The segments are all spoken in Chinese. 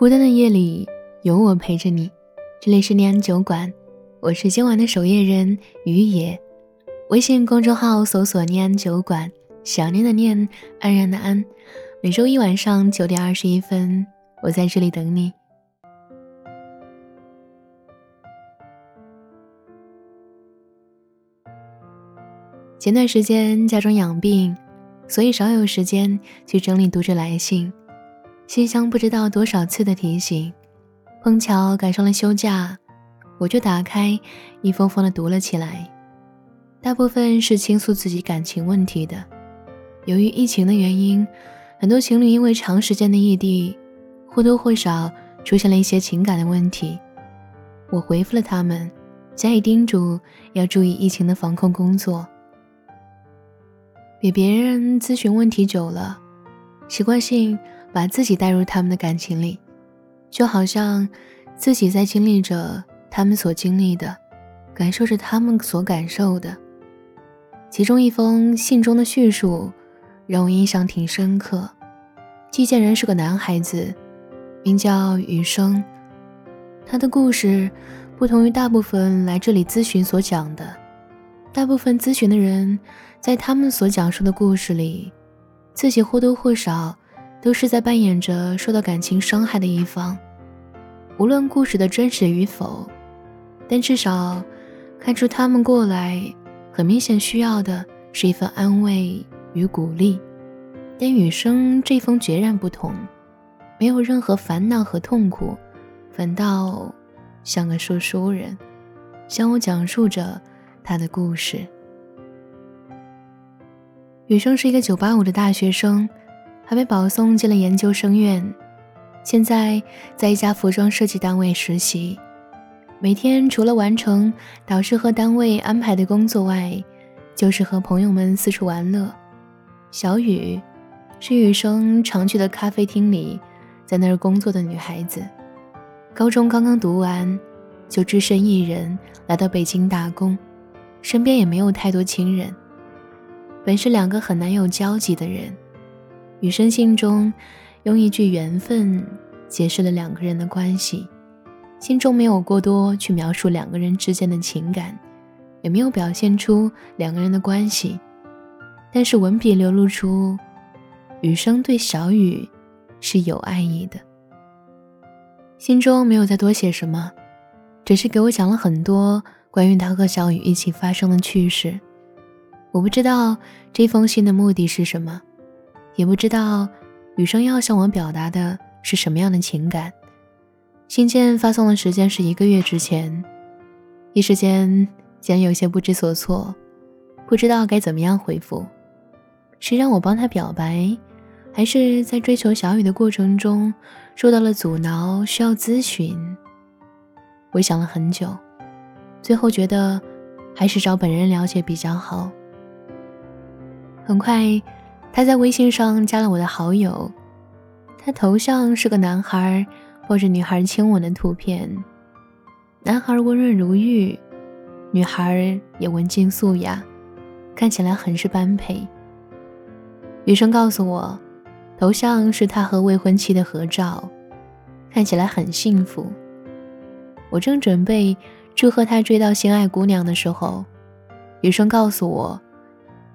孤单的夜里有我陪着你，这里是念安酒馆，我是今晚的守夜人于野。微信公众号搜索“念安酒馆”，想念的念，安然的安。每周一晚上九点二十一分，我在这里等你。前段时间家中养病，所以少有时间去整理读者来信。信箱不知道多少次的提醒，碰巧赶上了休假，我就打开一封封的读了起来。大部分是倾诉自己感情问题的。由于疫情的原因，很多情侣因为长时间的异地，或多或少出现了一些情感的问题。我回复了他们，加以叮嘱要注意疫情的防控工作。给别人咨询问题久了，习惯性。把自己带入他们的感情里，就好像自己在经历着他们所经历的，感受着他们所感受的。其中一封信中的叙述让我印象挺深刻。寄件人是个男孩子，名叫雨生。他的故事不同于大部分来这里咨询所讲的。大部分咨询的人在他们所讲述的故事里，自己或多或少。都是在扮演着受到感情伤害的一方，无论故事的真实与否，但至少看出他们过来很明显需要的是一份安慰与鼓励。但雨生这封截然不同，没有任何烦恼和痛苦，反倒像个说书人，向我讲述着他的故事。雨生是一个九八五的大学生。还被保送进了研究生院，现在在一家服装设计单位实习。每天除了完成导师和单位安排的工作外，就是和朋友们四处玩乐。小雨是雨生常去的咖啡厅里，在那儿工作的女孩子。高中刚刚读完，就只身一人来到北京打工，身边也没有太多亲人。本是两个很难有交集的人。雨生信中用一句“缘分”解释了两个人的关系，信中没有过多去描述两个人之间的情感，也没有表现出两个人的关系，但是文笔流露出雨生对小雨是有爱意的。信中没有再多写什么，只是给我讲了很多关于他和小雨一起发生的趣事。我不知道这封信的目的是什么。也不知道雨生要向我表达的是什么样的情感。信件发送的时间是一个月之前，一时间竟然有些不知所措，不知道该怎么样回复。是让我帮他表白，还是在追求小雨的过程中受到了阻挠，需要咨询？我想了很久，最后觉得还是找本人了解比较好。很快。他在微信上加了我的好友，他头像是个男孩抱着女孩亲吻的图片，男孩温润如玉，女孩也文静素雅，看起来很是般配。女生告诉我，头像是他和未婚妻的合照，看起来很幸福。我正准备祝贺他追到心爱姑娘的时候，女生告诉我，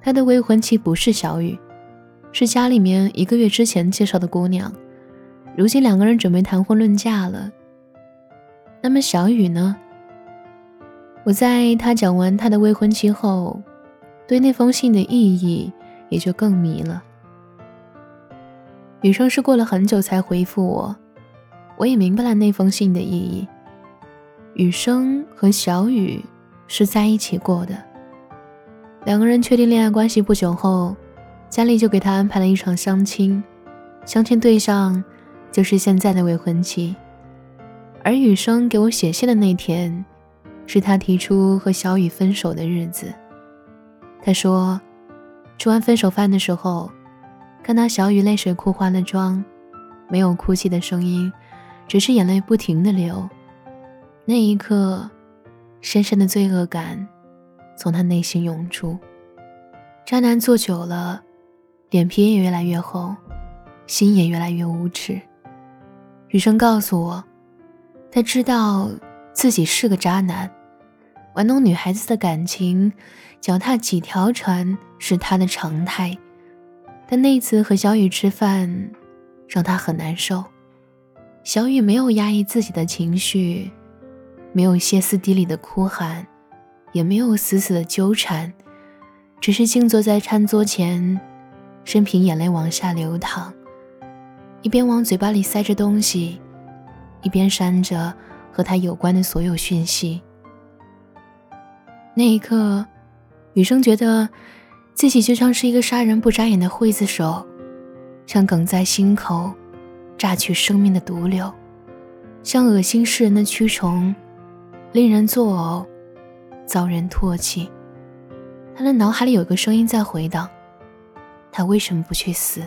他的未婚妻不是小雨。是家里面一个月之前介绍的姑娘，如今两个人准备谈婚论嫁了。那么小雨呢？我在他讲完他的未婚妻后，对那封信的意义也就更迷了。雨生是过了很久才回复我，我也明白了那封信的意义。雨生和小雨是在一起过的，两个人确定恋爱关系不久后。家里就给他安排了一场相亲，相亲对象就是现在的未婚妻。而雨生给我写信的那天，是他提出和小雨分手的日子。他说，吃完分手饭的时候，看到小雨泪水哭花了妆，没有哭泣的声音，只是眼泪不停的流。那一刻，深深的罪恶感从他内心涌出。渣男做久了。脸皮也越来越厚，心也越来越无耻。雨生告诉我，他知道自己是个渣男，玩弄女孩子的感情，脚踏几条船是他的常态。但那次和小雨吃饭，让他很难受。小雨没有压抑自己的情绪，没有歇斯底里的哭喊，也没有死死的纠缠，只是静坐在餐桌前，任凭眼泪往下流淌。一边往嘴巴里塞着东西，一边删着和他有关的所有讯息。那一刻，雨生觉得自己就像是一个杀人不眨眼的刽子手，像梗在心口、榨取生命的毒瘤，像恶心世人的蛆虫，令人作呕，遭人唾弃。他的脑海里有个声音在回荡：他为什么不去死？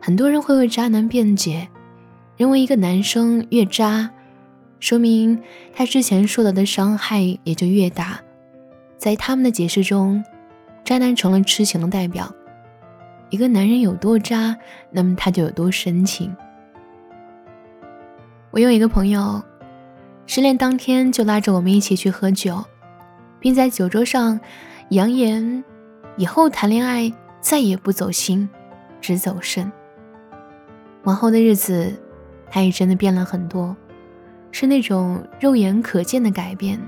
很多人会为渣男辩解，认为一个男生越渣，说明他之前受到的伤害也就越大。在他们的解释中，渣男成了痴情的代表。一个男人有多渣，那么他就有多深情。我有一个朋友，失恋当天就拉着我们一起去喝酒，并在酒桌上扬言以后谈恋爱再也不走心，只走肾。往后的日子，他也真的变了很多，是那种肉眼可见的改变。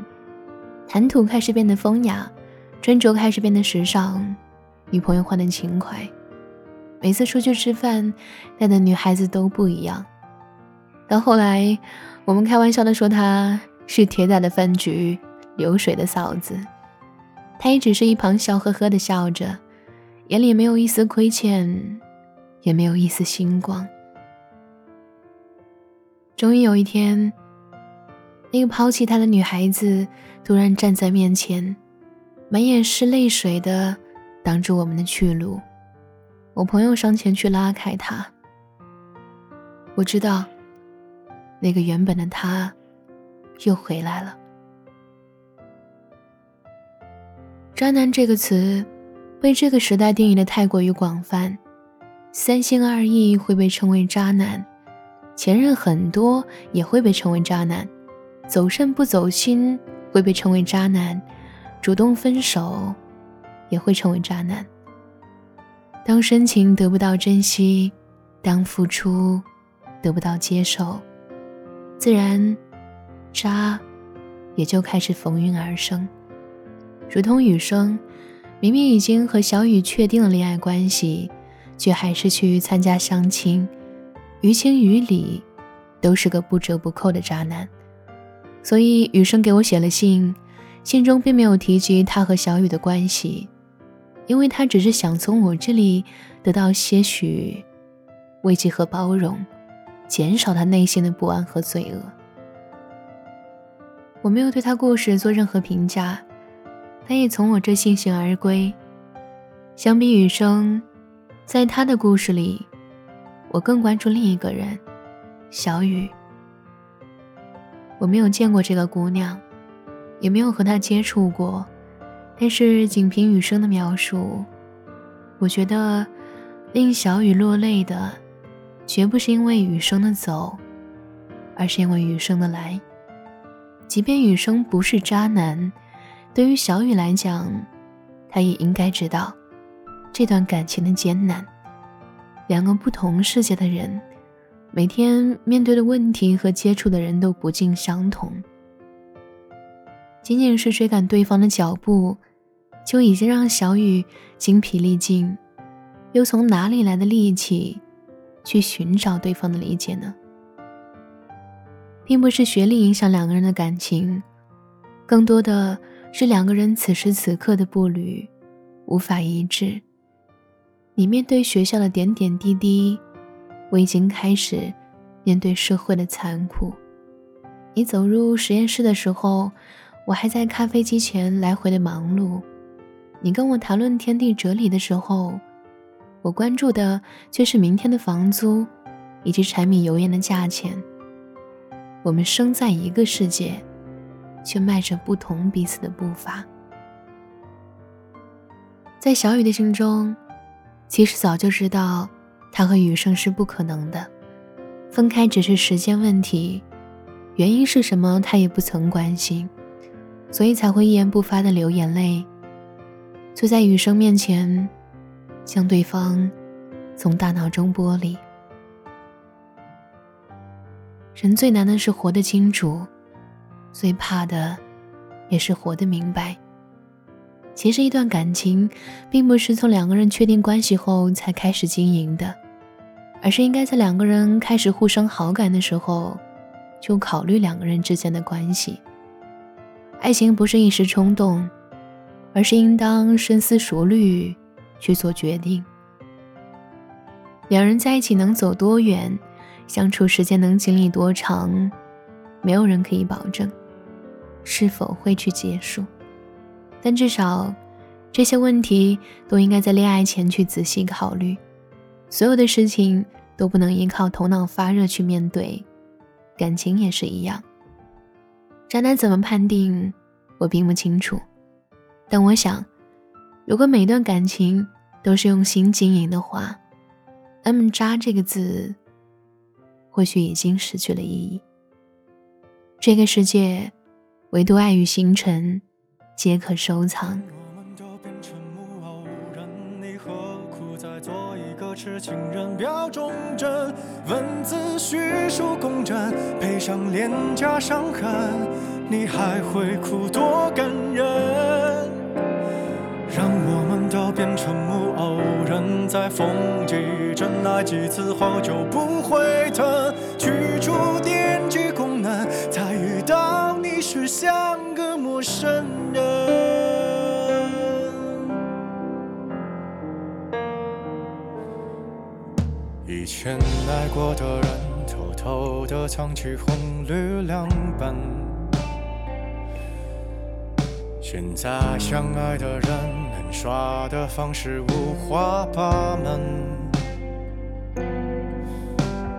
谈吐开始变得风雅，穿着开始变得时尚，女朋友换得勤快。每次出去吃饭，带的女孩子都不一样。到后来，我们开玩笑的说他是铁打的饭局，流水的嫂子。他也只是一旁笑呵呵的笑着，眼里没有一丝亏欠，也没有一丝星光。终于有一天，那个抛弃他的女孩子突然站在面前，满眼是泪水的挡住我们的去路。我朋友上前去拉开他。我知道，那个原本的他又回来了。渣男这个词被这个时代定义的太过于广泛，三心二意会被称为渣男。前任很多也会被称为渣男，走肾不走心会被称为渣男，主动分手也会成为渣男。当深情得不到珍惜，当付出得不到接受，自然渣也就开始逢运而生。如同雨生，明明已经和小雨确定了恋爱关系，却还是去参加相亲。于情于理，都是个不折不扣的渣男，所以雨生给我写了信，信中并没有提及他和小雨的关系，因为他只是想从我这里得到些许慰藉和包容，减少他内心的不安和罪恶。我没有对他故事做任何评价，他也从我这悻悻而归。相比雨生，在他的故事里。我更关注另一个人，小雨。我没有见过这个姑娘，也没有和她接触过，但是仅凭雨生的描述，我觉得令小雨落泪的，绝不是因为雨生的走，而是因为雨生的来。即便雨生不是渣男，对于小雨来讲，他也应该知道这段感情的艰难。两个不同世界的人，每天面对的问题和接触的人都不尽相同。仅仅是追赶对方的脚步，就已经让小雨精疲力尽，又从哪里来的力气去寻找对方的理解呢？并不是学历影响两个人的感情，更多的是两个人此时此刻的步履无法一致。你面对学校的点点滴滴，我已经开始面对社会的残酷。你走入实验室的时候，我还在咖啡机前来回的忙碌。你跟我谈论天地哲理的时候，我关注的却是明天的房租以及柴米油盐的价钱。我们生在一个世界，却迈着不同彼此的步伐。在小雨的心中。其实早就知道，他和雨生是不可能的。分开只是时间问题，原因是什么他也不曾关心，所以才会一言不发的流眼泪，坐在雨声面前，将对方从大脑中剥离。人最难的是活得清楚，最怕的也是活得明白。其实，一段感情并不是从两个人确定关系后才开始经营的，而是应该在两个人开始互生好感的时候，就考虑两个人之间的关系。爱情不是一时冲动，而是应当深思熟虑去做决定。两人在一起能走多远，相处时间能经历多长，没有人可以保证是否会去结束。但至少，这些问题都应该在恋爱前去仔细考虑。所有的事情都不能依靠头脑发热去面对，感情也是一样。渣男怎么判定，我并不清楚。但我想，如果每段感情都是用心经营的话，那么“渣”这个字，或许已经失去了意义。这个世界，唯独爱与星辰。皆可收藏。我们都变成木偶人你何苦再做一个痴情人表忠贞文字叙述公正配上廉价伤痕你还会哭多感人？让我们都变成木偶人在风几阵来几次后就不会疼。去除电前爱过的人，偷偷的藏起红绿两本。现在相爱的人，能耍的方式五花八门。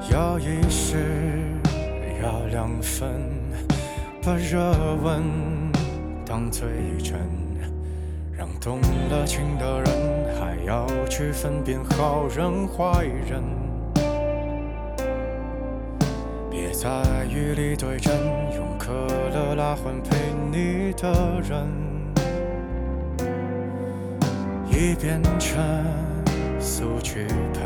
要一时，要两分，把热吻当最真，让动了情的人。还要去分辨好人坏人，在雨里对阵，用可乐来换陪你的人，已变成速剧本，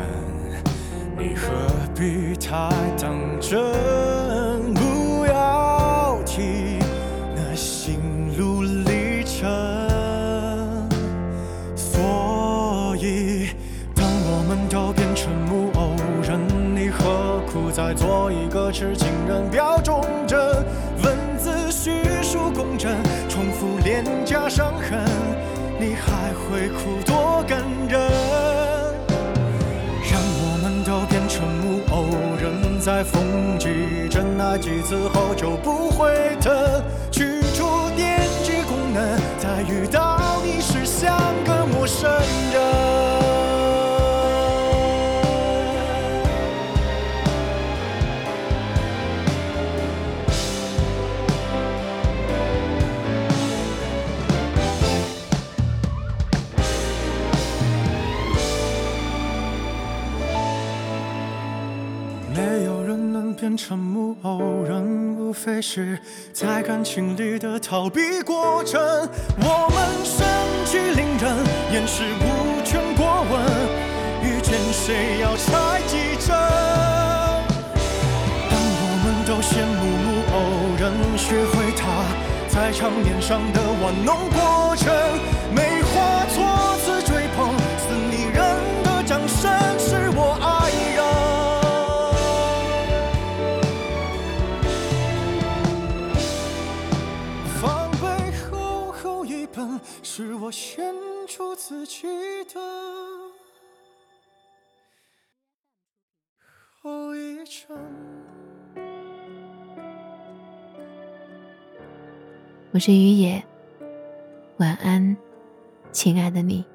你何必太当真？不要提那心路历程。所以当我们都变成木偶人，你何苦再做一个痴表忠贞，文字叙述公正，重复脸颊伤痕，你还会哭多感人？让我们都变成木偶人，在风几针那几次后就不会疼，去除电击功能，再遇到你时像个陌生人。变成木偶人，无非是在感情里的逃避过程。我们身居凌人，掩饰无权过问，遇见谁要猜几针。当我们都羡慕木偶人，学会他在场面上的玩弄过程，记得后遗症。我是于野，晚安，亲爱的你。